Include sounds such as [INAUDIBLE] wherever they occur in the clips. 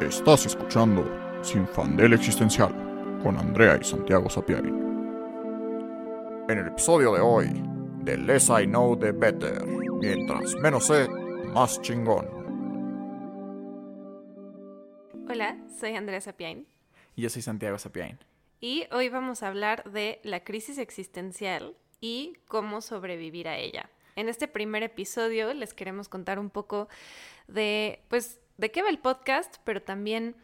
Estás escuchando Sin Fandel Existencial con Andrea y Santiago Sapiari. En el episodio de hoy, The Less I Know The Better. Mientras menos sé, más chingón. Hola, soy Andrea Sapiain. Y yo soy Santiago Sapiain. Y hoy vamos a hablar de la crisis existencial y cómo sobrevivir a ella. En este primer episodio les queremos contar un poco de, pues, de qué va el podcast, pero también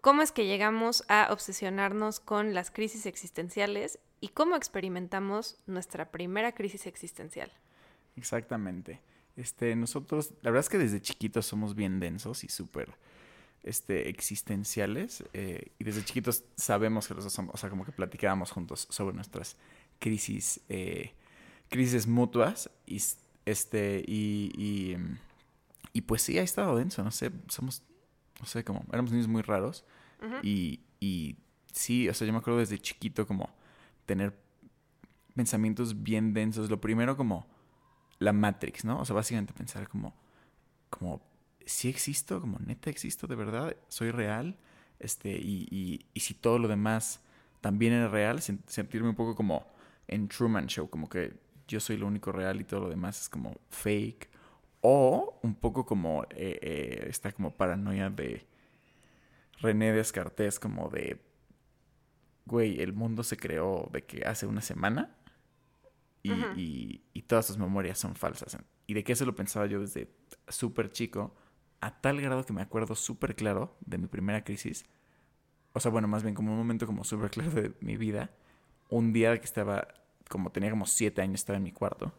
cómo es que llegamos a obsesionarnos con las crisis existenciales y cómo experimentamos nuestra primera crisis existencial. Exactamente. Este, nosotros, la verdad es que desde chiquitos somos bien densos y súper este, existenciales. Eh, y desde chiquitos sabemos que los dos somos, o sea, como que platicábamos juntos sobre nuestras crisis eh, crisis mutuas y este y, y, pues sí ha estado denso no sé somos no sé como éramos niños muy raros. Y, y sí o sea yo me acuerdo desde chiquito como tener pensamientos bien densos. Lo primero como la Matrix no o sea básicamente pensar como como si existo como neta existo de verdad soy real este y, y, y si todo lo demás también era real sentirme un poco como en Truman Show como que yo soy lo único real y todo lo demás es como fake. O un poco como eh, eh, esta como paranoia de René Descartes, como de, güey, el mundo se creó de que hace una semana y, y, todas sus memorias son falsas. Y de qué se lo pensaba yo desde súper chico, a tal grado que me acuerdo súper claro de mi primera crisis. O sea, bueno, más bien como un momento como súper claro de mi vida. Un día que estaba como tenía como siete años, estaba en mi cuarto.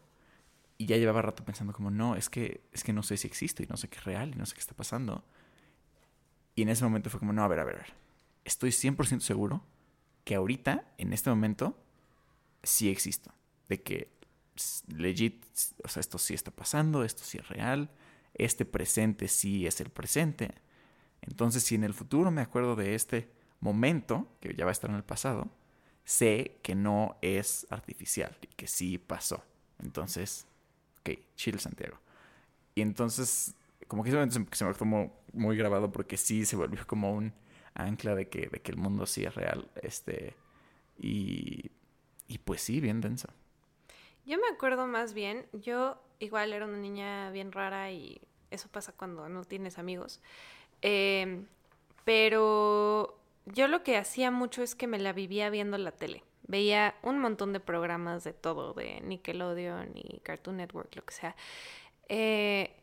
Y ya llevaba rato pensando como, no, es que, es que no sé si existo y no sé qué es real y no sé qué está pasando. Y en ese momento fue como, no, a ver, a ver, a ver. Estoy 100% seguro que ahorita, en este momento, sí existo. De que legit, o sea, esto sí está pasando, esto sí es real, este presente sí es el presente. Entonces, si en el futuro me acuerdo de este momento, que ya va a estar en el pasado, sé que no es artificial y que sí pasó. Entonces, ok, chill Santiago. Y entonces, como que se, me quedó muy grabado porque sí se volvió como un ancla de que, de que el mundo sí es real. Este, y, y pues sí, bien denso. Yo me acuerdo más bien, yo igual era una niña bien rara y eso pasa cuando no tienes amigos. Eh, pero yo lo que hacía mucho es que me la vivía viendo la tele. Veía un montón de programas de todo, de Nickelodeon y Cartoon Network, lo que sea. Eh,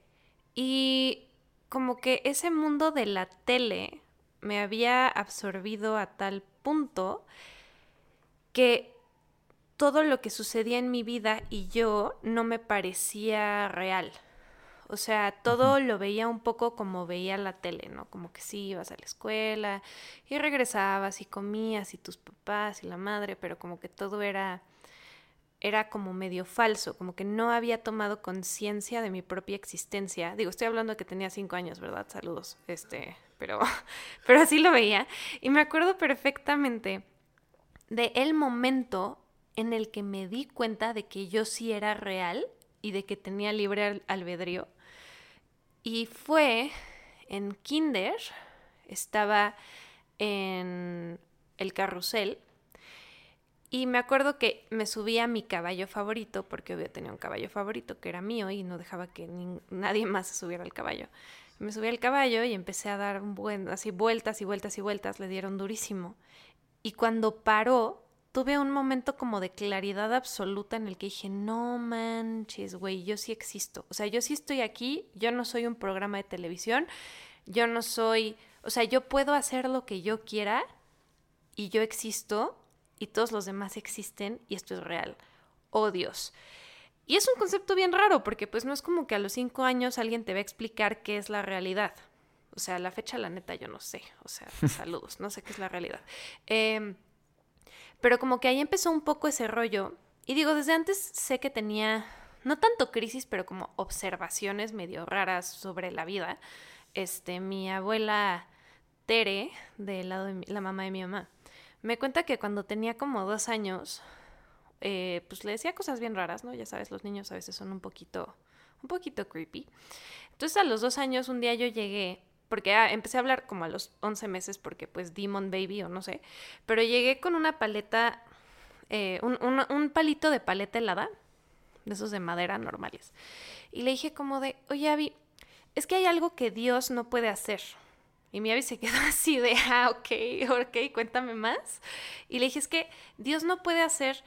y como que ese mundo de la tele me había absorbido a tal punto que todo lo que sucedía en mi vida y yo no me parecía real. O sea, todo lo veía un poco como veía la tele, ¿no? Como que sí, ibas a la escuela y regresabas y comías y tus papás y la madre, pero como que todo era era como medio falso, como que no había tomado conciencia de mi propia existencia. Digo, estoy hablando que tenía cinco años, ¿verdad? Saludos. Este, pero, [LAUGHS] pero así lo veía. Y me acuerdo perfectamente de el momento en el que me di cuenta de que yo sí era real y de que tenía libre albedrío. Y fue en Kinder, estaba en el carrusel y me acuerdo que me subía a mi caballo favorito, porque había tenido un caballo favorito que era mío y no dejaba que nadie [LAUGHS] más se subiera al caballo. Me subí al caballo y empecé a dar así vueltas y vueltas y vueltas, le dieron durísimo. Y cuando paró, tuve un momento como de claridad absoluta en el que dije, no manches, güey, yo sí existo. O sea, yo sí estoy aquí, yo no soy un programa de televisión, yo no soy, o sea, yo puedo hacer lo que yo quiera y yo existo y todos los demás existen y esto es real. Oh Dios. Y es un concepto bien raro porque pues no es como que a los cinco años alguien te va a explicar qué es la realidad. O sea, la fecha, la neta, yo no sé. O sea, [LAUGHS] saludos, no sé qué es la realidad. Eh, pero como que ahí empezó un poco ese rollo. Y digo, desde antes sé que tenía, no tanto crisis, pero como observaciones medio raras sobre la vida. Este, mi abuela Tere, del lado de la mamá de mi mamá, me cuenta que cuando tenía como dos años, eh, pues le decía cosas bien raras, ¿no? Ya sabes, los niños a veces son un poquito, un poquito creepy. Entonces a los dos años un día yo llegué porque ah, empecé a hablar como a los 11 meses porque pues Demon Baby o no sé, pero llegué con una paleta, eh, un, un, palito de paleta helada, de esos de madera normales, y le dije como de, oye Abby, es que hay algo que Dios no puede hacer. Y mi Abby se [LAUGHS] quedó así de, ah, ok, ok, cuéntame más. Y le dije, es que Dios no puede hacer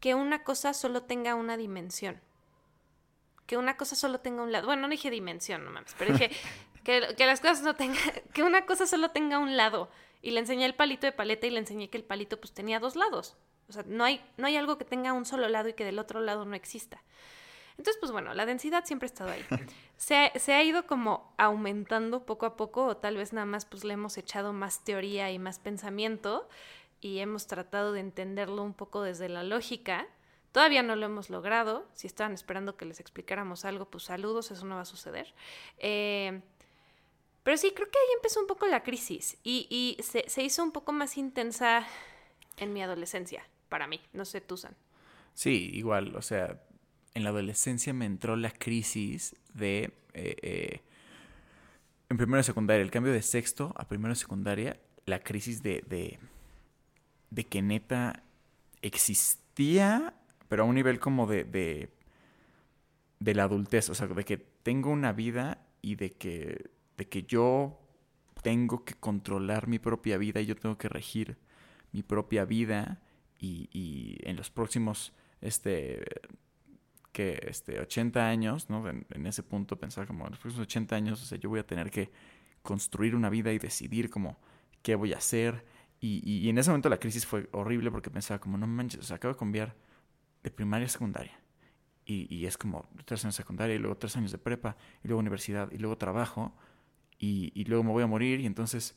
que una cosa solo tenga una dimensión. Que una cosa solo tenga un lado. Bueno, no dije dimensión, no mames, pero dije [LAUGHS] que, las cosas no tengan, [LAUGHS] que una cosa solo tenga un lado. Y le enseñé el palito de paleta y le enseñé que el palito pues tenía dos lados. O sea, no hay, no hay algo que tenga un solo lado y que del otro lado no exista. Entonces, pues bueno, la densidad siempre ha estado ahí. [LAUGHS] Se, se, ha ido como aumentando poco a poco, o tal vez nada más pues le hemos echado más teoría y más pensamiento y hemos tratado de entenderlo un poco desde la lógica. Todavía no lo hemos logrado. Si estaban esperando que les explicáramos algo, pues saludos, eso no va a suceder. Eh, pero sí, creo que ahí empezó un poco la crisis y, se, hizo un poco más intensa en mi adolescencia, para mí. No sé, tú, San. Sí, igual, o sea, en la adolescencia me entró la crisis de... Eh, eh, en primero de secundaria, el cambio de sexto a primero de secundaria, la crisis de, de, de que neta existía, pero a un nivel como de, de, de la adultez, o sea, de que tengo una vida y de que de que yo tengo que controlar mi propia vida y yo tengo que regir mi propia vida y, y en los próximos este que este 80 años, ¿no? En, ese punto pensar como en los próximos 80 años, o sea, yo voy a tener que construir una vida y decidir como qué voy a hacer. Y, y, en ese momento la crisis fue horrible porque pensaba como no manches, o sea, acabo de cambiar de primaria a secundaria y, y es como tres años de secundaria y luego tres años de prepa y luego universidad y luego trabajo y, luego me voy a morir y entonces,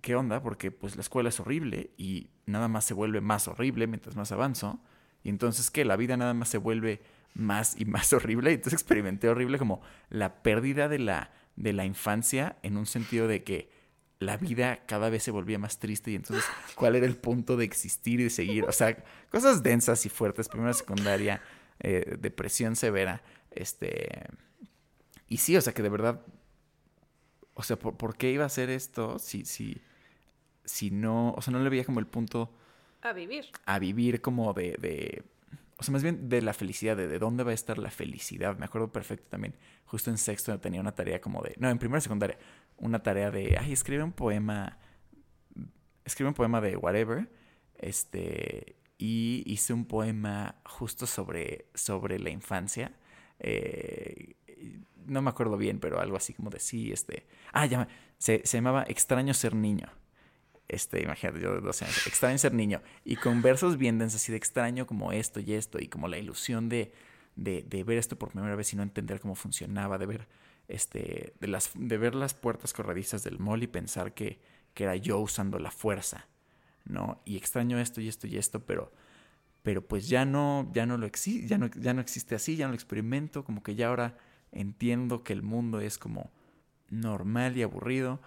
¿qué onda? Porque pues la escuela es horrible y nada más se vuelve más horrible mientras más avanzo. Y entonces, ¿qué? La vida nada más se vuelve más y más [LAUGHS] horrible. Y entonces experimenté horrible como la pérdida de la, de la infancia en un sentido de que la vida cada vez se volvía más triste y entonces, [GASPS] ¿cuál era el punto de existir y de seguir? O sea, cosas densas y fuertes, primera, secundaria, eh, depresión severa, este... Y sí, o sea que de verdad o sea, ¿por, qué iba a hacer esto si, si, si no, o sea, no le veía como el punto... A vivir. A vivir como de, de o sea, más bien de la felicidad, de, de dónde va a estar la felicidad. Me acuerdo perfecto también, justo en sexto tenía una tarea como de, no, en primera secundaria, una tarea de, ay, escribe un poema, escribe un poema de whatever, este, y hice un poema justo sobre, sobre la infancia. Eh, no me acuerdo bien, pero algo así como de sí, este. Ah, ya, se, se llamaba Extraño ser niño. Este, imagínate, yo de 12 años. Extraño ser niño. Y con versos bien densos, así de extraño como esto y esto, y como la ilusión de, de, de ver esto por primera vez y no entender cómo funcionaba, de ver, este, de, las, de ver las puertas corredizas del mall y pensar que, que era yo usando la fuerza, ¿no? Y extraño esto y esto y esto, pero pero pues ya no, ya no lo existe, ya no, ya no existe así, ya no lo experimento, como que ya ahora entiendo que el mundo es como normal y aburrido.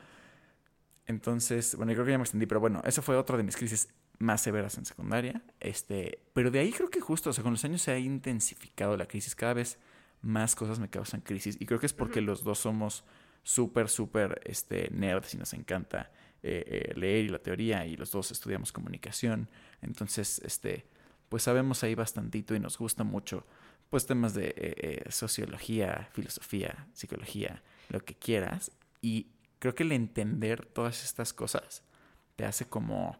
Entonces, bueno, yo creo que ya me extendí, pero bueno, esa fue otra de mis crisis más severas en secundaria. Este, pero de ahí creo que justo, o sea, con los años se ha intensificado la crisis. Cada vez más cosas me causan crisis. Y creo que es porque los dos somos súper, súper este, nerds y nos encanta eh, eh, leer y la teoría. Y los dos estudiamos comunicación. Entonces, este, pues sabemos ahí bastantito y nos gusta mucho pues temas de eh, eh, sociología, filosofía, psicología, lo que quieras. Y creo que el entender todas estas cosas te hace como,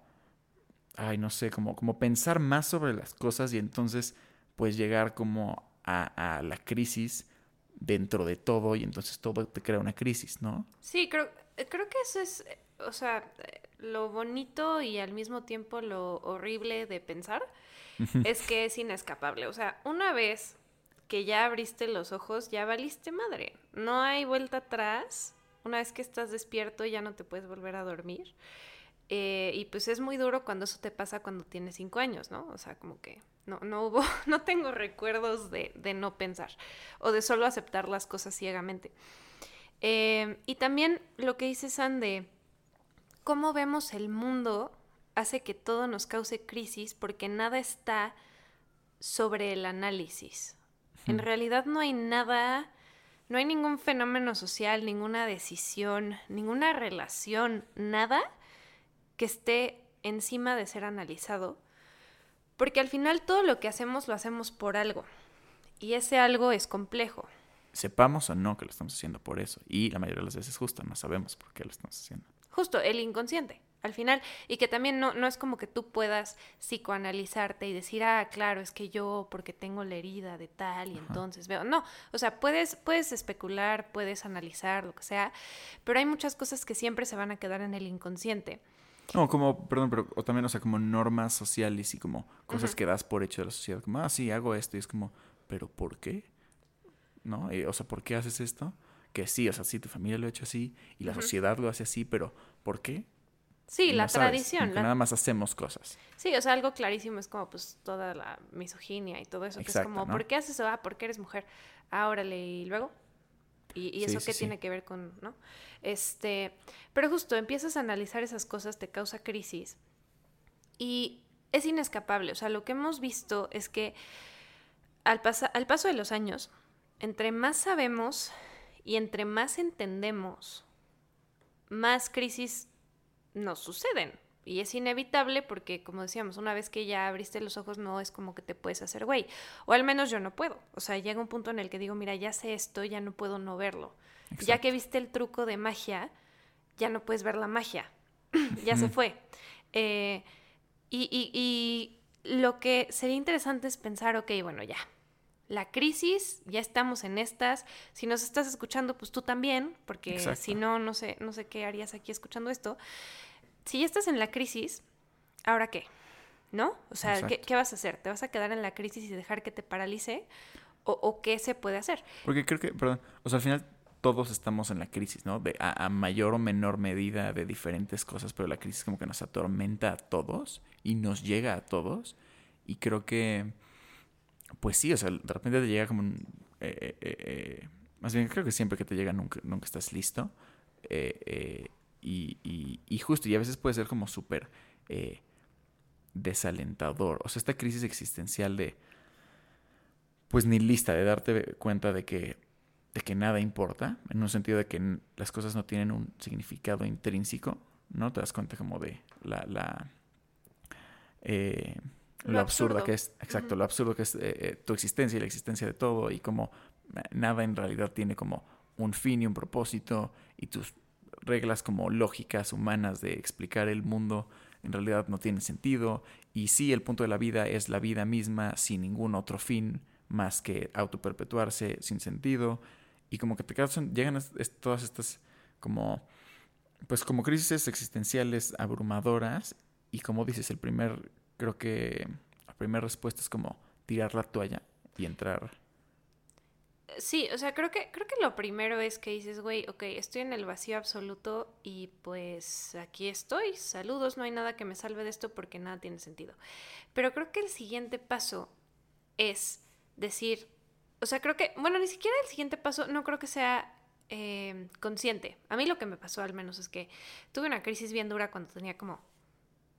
ay, no sé, como, como pensar más sobre las cosas y entonces pues llegar como a, a la crisis dentro de todo y entonces todo te crea una crisis, ¿no? Sí, creo, creo que eso es, o sea, lo bonito y al mismo tiempo lo horrible de pensar [LAUGHS] es que es inescapable. O sea, una vez que ya abriste los ojos, ya valiste madre. No hay vuelta atrás. Una vez que estás despierto ya no te puedes volver a dormir. Eh, y pues es muy duro cuando eso te pasa cuando tienes cinco años, ¿no? O sea, como que no, no hubo, [LAUGHS] no tengo recuerdos de, no pensar o de solo aceptar las cosas ciegamente. Eh, y también lo que dice Sande, cómo vemos el mundo hace que todo nos cause crisis porque nada está sobre el análisis. En realidad no hay nada no hay ningún fenómeno social, ninguna decisión, ninguna relación, nada que esté encima de ser analizado, porque al final todo lo que hacemos lo hacemos por algo, y ese algo es complejo. Sepamos o no que lo estamos haciendo por eso, y la mayoría de las veces justo no sabemos por qué lo estamos haciendo. Justo, el inconsciente al final, y que también no, no es como que tú puedas psicoanalizarte y decir, ah, claro, es que yo porque tengo la herida de tal y entonces veo. No, o sea, puedes, puedes especular, puedes analizar, lo que sea, pero hay muchas cosas que siempre se van a quedar en el inconsciente. No, como, perdón, pero o también, o sea, como normas sociales y como cosas que das por hecho de la sociedad, como, ah, sí, hago esto, y es como, pero ¿por qué? ¿No? o sea, ¿por qué haces esto? Que sí, o sea, sí, tu familia lo ha hecho así y la sociedad lo hace así, pero ¿por qué? Sí, la tradición. Nada más hacemos cosas. Sí, o sea, algo clarísimo es como pues toda la misoginia y todo eso, que es como, ¿por qué haces eso? Ah, porque eres mujer. Ah, órale, y luego. ¿Y, eso qué tiene que ver con, no? Este, pero justo empiezas a analizar esas cosas, te causa crisis. Y es inescapable. O sea, lo que hemos visto es que al, al paso de los años, entre más sabemos y entre más entendemos, más crisis nos suceden. Y es inevitable porque, como decíamos, una vez que ya abriste los ojos, no es como que te puedes hacer güey. O al menos yo no puedo. O sea, llega un punto en el que digo, mira, ya sé esto, ya no puedo no verlo. Ya que viste el truco de magia, ya no puedes ver la magia. [CLEARS THROAT] ya se fue. Eh, y, y, y lo que sería interesante es pensar, ok, bueno, ya, la crisis, ya estamos en estas. Si nos estás escuchando, pues tú también, porque si no, no sé, no sé qué harías aquí escuchando esto. Si ya estás en la crisis, ¿ahora qué? ¿No? O sea, ¿qué, vas a hacer? ¿Te vas a quedar en la crisis y dejar que te paralice? ¿O, qué se puede hacer? Porque creo que, perdón, o sea, al final todos estamos en la crisis, ¿no? De, a, a, mayor o menor medida de diferentes cosas, pero la crisis como que nos atormenta a todos y nos llega a todos. Y creo que pues sí, o sea, de repente te llega como un... Eh, eh, eh, más bien, creo que siempre que te llega nunca, nunca estás listo. Y, y, justo, y a veces puede ser como súper desalentador. O sea, esta crisis existencial de... Pues ni lista, de darte cuenta de que, de que nada importa, en un sentido de que las cosas no tienen un significado intrínseco, ¿no? Te das cuenta como de la... la lo, absurdo. que es, exacto, lo absurdo que es eh, eh, tu existencia y la existencia de todo y como eh, nada en realidad tiene como un fin y un propósito y tus reglas como lógicas humanas de explicar el mundo en realidad no tienen sentido. Y sí el punto de la vida es la vida misma sin ningún otro fin más que autoperpetuarse sin sentido. Y como que te causan, llegan todas estas como pues como crisis existenciales abrumadoras y como dices el primer creo que la primera respuesta es como tirar la toalla y entrar. Sí, o sea, creo que, creo que lo primero es que dices, güey, ok, estoy en el vacío absoluto y pues aquí estoy, saludos, no hay nada que me salve de esto porque nada tiene sentido. Pero creo que el siguiente paso es decir, o sea, creo que, bueno, ni siquiera el siguiente paso, no creo que sea eh, consciente. A mí lo que me pasó al menos es que tuve una crisis bien dura cuando tenía como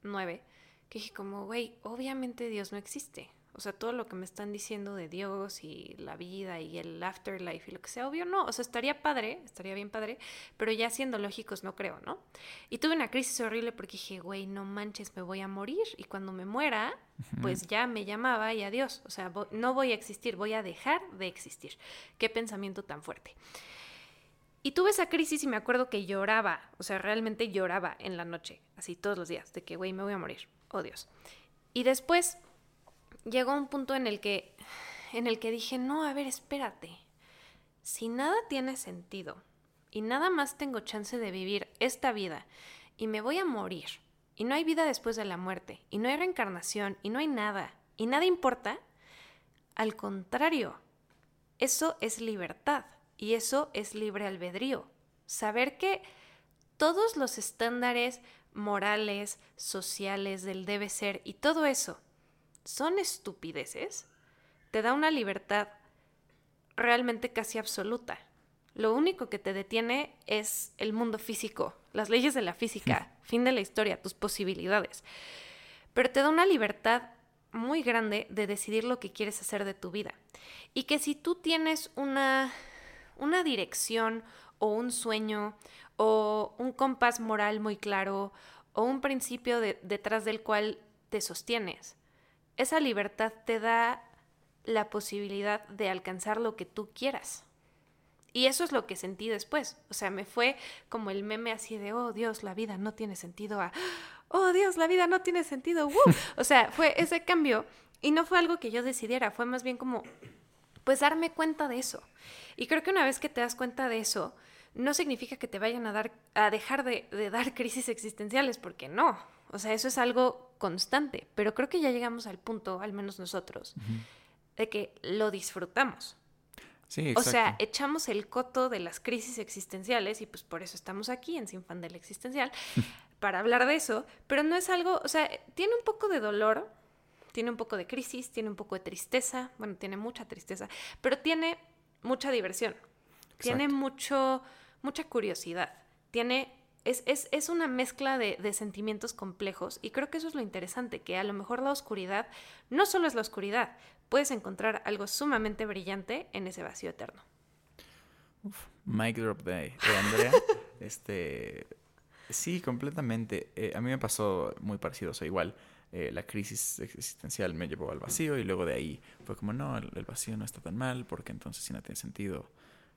nueve que dije como, güey, obviamente Dios no existe. O sea, todo lo que me están diciendo de Dios y la vida y el afterlife y lo que sea, obvio no. O sea, estaría padre, estaría bien padre, pero ya siendo lógicos no creo, ¿no? Y tuve una crisis horrible porque dije, güey, no manches, me voy a morir. Y cuando me muera, pues ya me llamaba y adiós. O sea, no voy a existir, voy a dejar de existir. Qué pensamiento tan fuerte. Y tuve esa crisis y me acuerdo que lloraba, o sea, realmente lloraba en la noche, así todos los días, de que, güey, me voy a morir oh Dios. Y después llegó un punto en el que, en el que dije, no, a ver, espérate. Si nada tiene sentido y nada más tengo chance de vivir esta vida y me voy a morir y no hay vida después de la muerte y no hay reencarnación y no hay nada y nada importa, al contrario, eso es libertad y eso es libre albedrío. Saber que todos los estándares morales, sociales, del debe ser y todo eso son estupideces, te da una libertad realmente casi absoluta. Lo único que te detiene es el mundo físico, las leyes de la física, fin de la historia, tus posibilidades. Pero te da una libertad muy grande de decidir lo que quieres hacer de tu vida. Y que si tú tienes una una dirección o un sueño o un compás moral muy claro o un principio detrás del cual te sostienes. Esa libertad te da la posibilidad de alcanzar lo que tú quieras. Y eso es lo que sentí después. O sea, me fue como el meme así de, oh Dios, la vida no tiene sentido a, oh Dios, la vida no tiene sentido. [LAUGHS] O sea, fue ese cambio y no fue algo que yo decidiera, fue más bien como, pues darme cuenta de eso. Y creo que una vez que te das cuenta de eso, no significa que te vayan a dar, a dejar de, dar [LAUGHS] crisis existenciales, porque no. O sea, eso es algo constante. Pero creo que ya llegamos al punto, al menos nosotros, de que lo disfrutamos. Sí, o sea, echamos el coto de las crisis existenciales y pues por eso estamos aquí en Sin Fan del Existencial, [LAUGHS] para hablar de eso, pero no es algo, o sea, tiene un poco de dolor, tiene un poco de crisis, tiene un poco de tristeza, bueno, tiene mucha tristeza, pero tiene mucha diversión, tiene mucho, mucha curiosidad, tiene, es, es, es una mezcla de, de, sentimientos complejos y creo que eso es lo interesante, que a lo mejor la oscuridad no solo es la oscuridad, puedes encontrar algo sumamente brillante en ese vacío eterno. Uf, mic drop de, de Andrea. [LAUGHS] este, Sí, completamente. Eh, a mí me pasó muy parecido, o sea, igual eh, la crisis existencial me llevó al vacío y luego de ahí fue como, no, el, vacío no está tan mal porque entonces si no tiene sentido,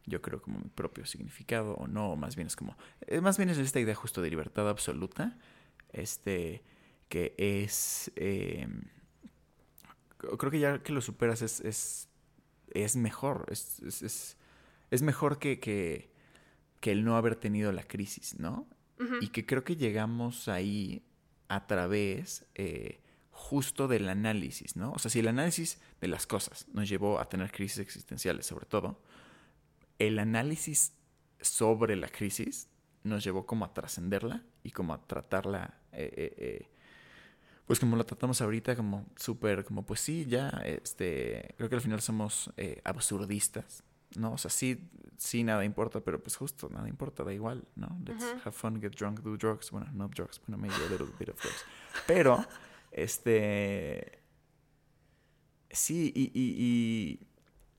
yo creo como mi propio significado o no, más bien es como, eh, más bien es esta idea justo de libertad absoluta, este, que es, em, creo que ya que lo superas es, es, es mejor, es, es, es, mejor que, que, que el no haber tenido la crisis, ¿no? Y que creo que llegamos ahí a través eh, justo del análisis, ¿no? O sea, si el análisis de las cosas nos llevó a tener crisis existenciales, sobre todo, el análisis sobre la crisis nos llevó como a trascenderla y como a tratarla, eh, eh, pues como la tratamos ahorita, como súper, como pues sí, ya, este, creo que al final somos absurdistas, ¿no? O sea, sí, sí, nada importa, pero pues justo, nada importa, da igual, ¿no? Let's have fun, get drunk, do drugs. Bueno, no drugs, bueno, maybe a little bit of drugs. Pero, este... Sí, y, y,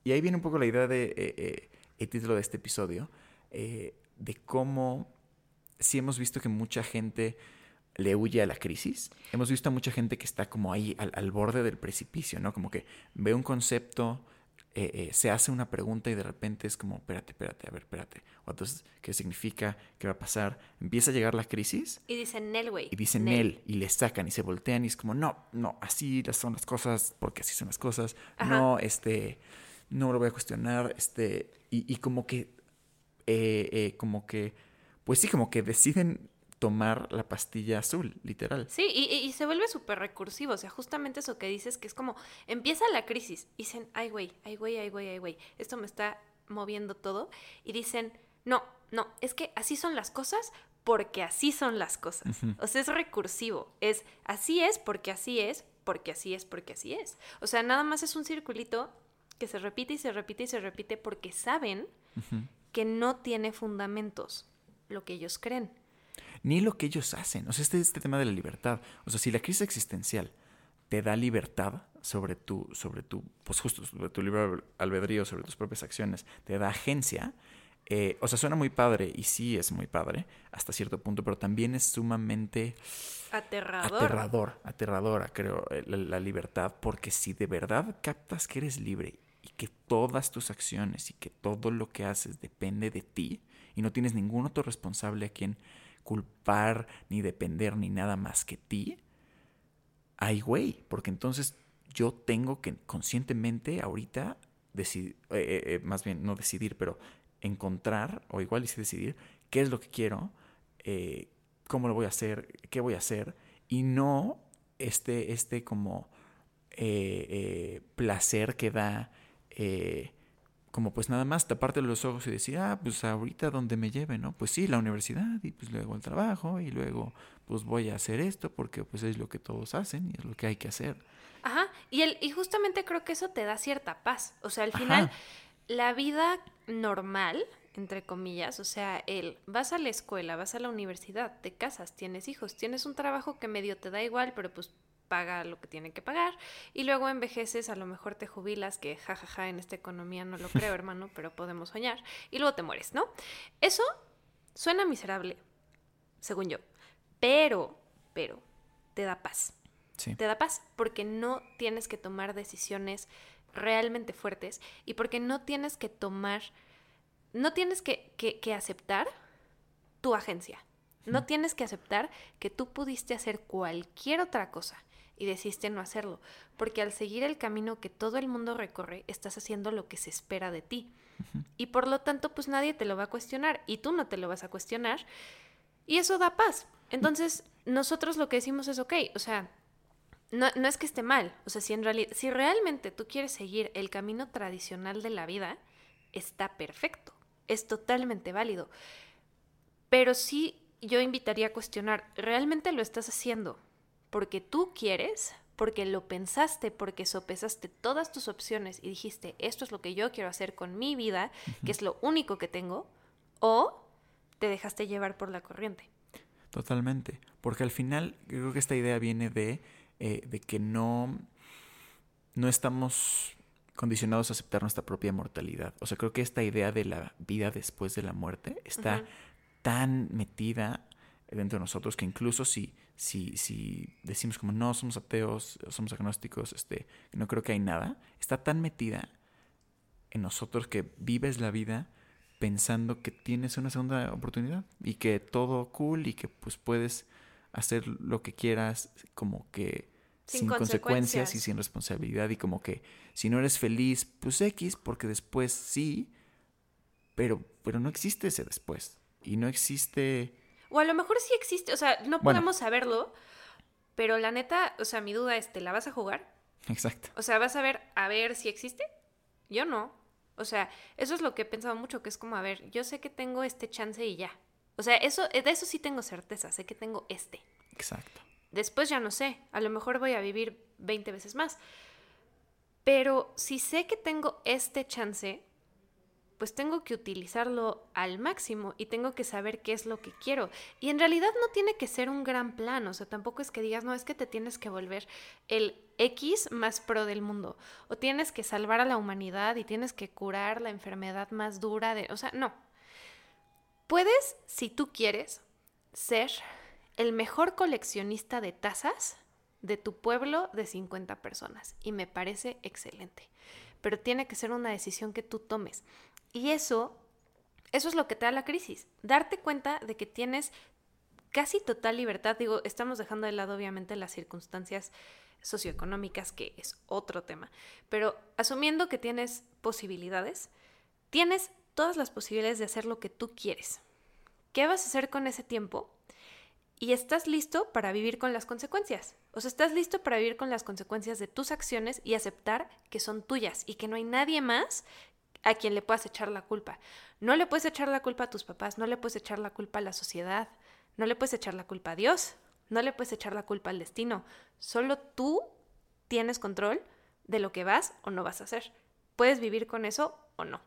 y, ahí viene un poco la idea de, eh, eh, el título de este episodio, eh, de cómo sí hemos visto que mucha gente le huye a la crisis. Hemos visto a mucha gente que está como ahí al, al borde del precipicio, ¿no? Como que ve un concepto, eh, eh, se hace una pregunta y de repente es como, espérate, espérate, a ver, espérate. O entonces, ¿qué significa? ¿Qué va a pasar? Empieza a llegar la crisis. Y dicen Nel, güey. Y dicen Nel. Y le sacan y se voltean y es como, no, no, así son las cosas, porque así son las cosas. No, este, no lo voy a cuestionar. Este, y, y como que, eh, como que, pues sí, como que deciden tomar la pastilla azul, literal. Sí, y, se vuelve súper recursivo. O sea, justamente eso que dices, que es como, empieza la crisis. Y dicen, ay, güey, ay, güey, ay, güey, ay, güey, esto me está moviendo todo. Y dicen, no, no, es que así son las cosas porque así son las cosas. O sea, es recursivo. Es así es porque así es, porque así es, porque así es. O sea, nada más es un circulito que se repite y se repite y se repite porque saben que no tiene fundamentos lo que ellos creen ni lo que ellos hacen. O sea, este, este tema de la libertad. O sea, si la crisis existencial te da libertad sobre tu, sobre tu, pues justo sobre tu libre albedrío, sobre tus propias acciones, te da agencia, eh, o sea, suena muy padre y sí es muy padre hasta cierto punto, pero también es sumamente aterrador. Aterrador, aterradora, creo, eh, la, la, libertad, porque si de verdad captas que eres libre y que todas tus acciones y que todo lo que haces depende de ti y no tienes ningún otro responsable a quien culpar, ni depender, ni nada más que ti, ay, güey, porque entonces yo tengo que conscientemente ahorita decidir, eh, eh, eh, más bien no decidir, pero encontrar, o igual y decidir, qué es lo que quiero, cómo lo voy a hacer, qué voy a hacer, y no este, este como placer que da como pues nada más taparte los ojos y decir, ah, pues ahorita donde me lleve, ¿no? Pues sí, la universidad y pues luego el trabajo y luego pues voy a hacer esto porque pues es lo que todos hacen y es lo que hay que hacer. Ajá, y, el, y justamente creo que eso te da cierta paz. O sea, al final, la vida normal, entre comillas, o sea, el vas a la escuela, vas a la universidad, te casas, tienes hijos, tienes un trabajo que medio te da igual, pero pues paga lo que tiene que pagar y luego envejeces, a lo mejor te jubilas, que jajaja en esta economía no lo creo, [LAUGHS] hermano, pero podemos soñar, y luego te mueres, ¿no? Eso suena miserable, según yo, pero, pero, te da paz. Sí. Te da paz porque no tienes que tomar decisiones realmente fuertes y porque no tienes que tomar, no tienes que, que- que aceptar tu agencia. No tienes que aceptar que tú pudiste hacer cualquier otra cosa y decidiste no hacerlo, porque al seguir el camino que todo el mundo recorre, estás haciendo lo que se espera de ti. Y por lo tanto, pues nadie te lo va a cuestionar y tú no te lo vas a cuestionar. Y eso da paz. Entonces, nosotros lo que decimos es, ok, o sea, no, no es que esté mal. O sea, si en realidad, si realmente tú quieres seguir el camino tradicional de la vida, está perfecto. Es totalmente válido. Pero sí yo invitaría a cuestionar, ¿realmente lo estás haciendo porque tú quieres? Porque lo pensaste, porque sopesaste todas tus opciones y dijiste, esto es lo que yo quiero hacer con mi vida, que es lo único que tengo, o te dejaste llevar por la corriente. Totalmente. Porque al final, yo creo que esta idea viene de, eh, de que no, no estamos condicionados a aceptar nuestra propia mortalidad. O sea, creo que esta idea de la vida después de la muerte está tan metida dentro de nosotros que incluso si, si, si decimos como no somos ateos, somos agnósticos, este, no creo que hay nada, está tan metida en nosotros que vives la vida pensando que tienes una segunda oportunidad y que todo cool y que pues puedes hacer lo que quieras como que Sin sin, consecuencias consecuencias. y sin responsabilidad y como que si no eres feliz pues X porque después sí pero pero no existe ese después y no existe O a lo mejor sí existe, o sea, no Bueno. podemos saberlo, pero la neta, o sea, mi duda es, ¿te la vas a jugar? exacto O sea, ¿vas a ver a ver si existe? Yo no. O sea, eso es lo que he pensado mucho, que es como, a ver, yo sé que tengo este chance y ya. O sea, eso, de eso sí tengo certeza, sé que tengo este. exacto Después ya no sé, a lo mejor voy a vivir 20 veces más. Pero si sé que tengo este chance, pues tengo que utilizarlo al máximo y tengo que saber qué es lo que quiero. Y en realidad no tiene que ser un gran plan, o sea, tampoco es que digas, no, es que te tienes que volver el X más pro del mundo, o tienes que salvar a la humanidad y tienes que curar la enfermedad más dura de, o sea, no. Puedes, si tú quieres, ser el mejor coleccionista de tazas de tu pueblo de 50 personas y me parece excelente. Pero tiene que ser una decisión que tú tomes. Y eso, eso es lo que te da la crisis. Darte cuenta de que tienes casi total libertad. Digo, estamos dejando de lado obviamente las circunstancias socioeconómicas, que es otro tema. Pero asumiendo que tienes posibilidades, tienes todas las posibilidades de hacer lo que tú quieres. ¿Qué vas a hacer con ese tiempo? Y estás listo para vivir con las consecuencias. O sea, estás listo para vivir con las consecuencias de tus acciones y aceptar que son tuyas y que no hay nadie más a quien le puedas echar la culpa. No le puedes echar la culpa a tus papás, no le puedes echar la culpa a la sociedad, no le puedes echar la culpa a Dios, no le puedes echar la culpa al destino. Solo tú tienes control de lo que vas o no vas a hacer. Puedes vivir con eso o no.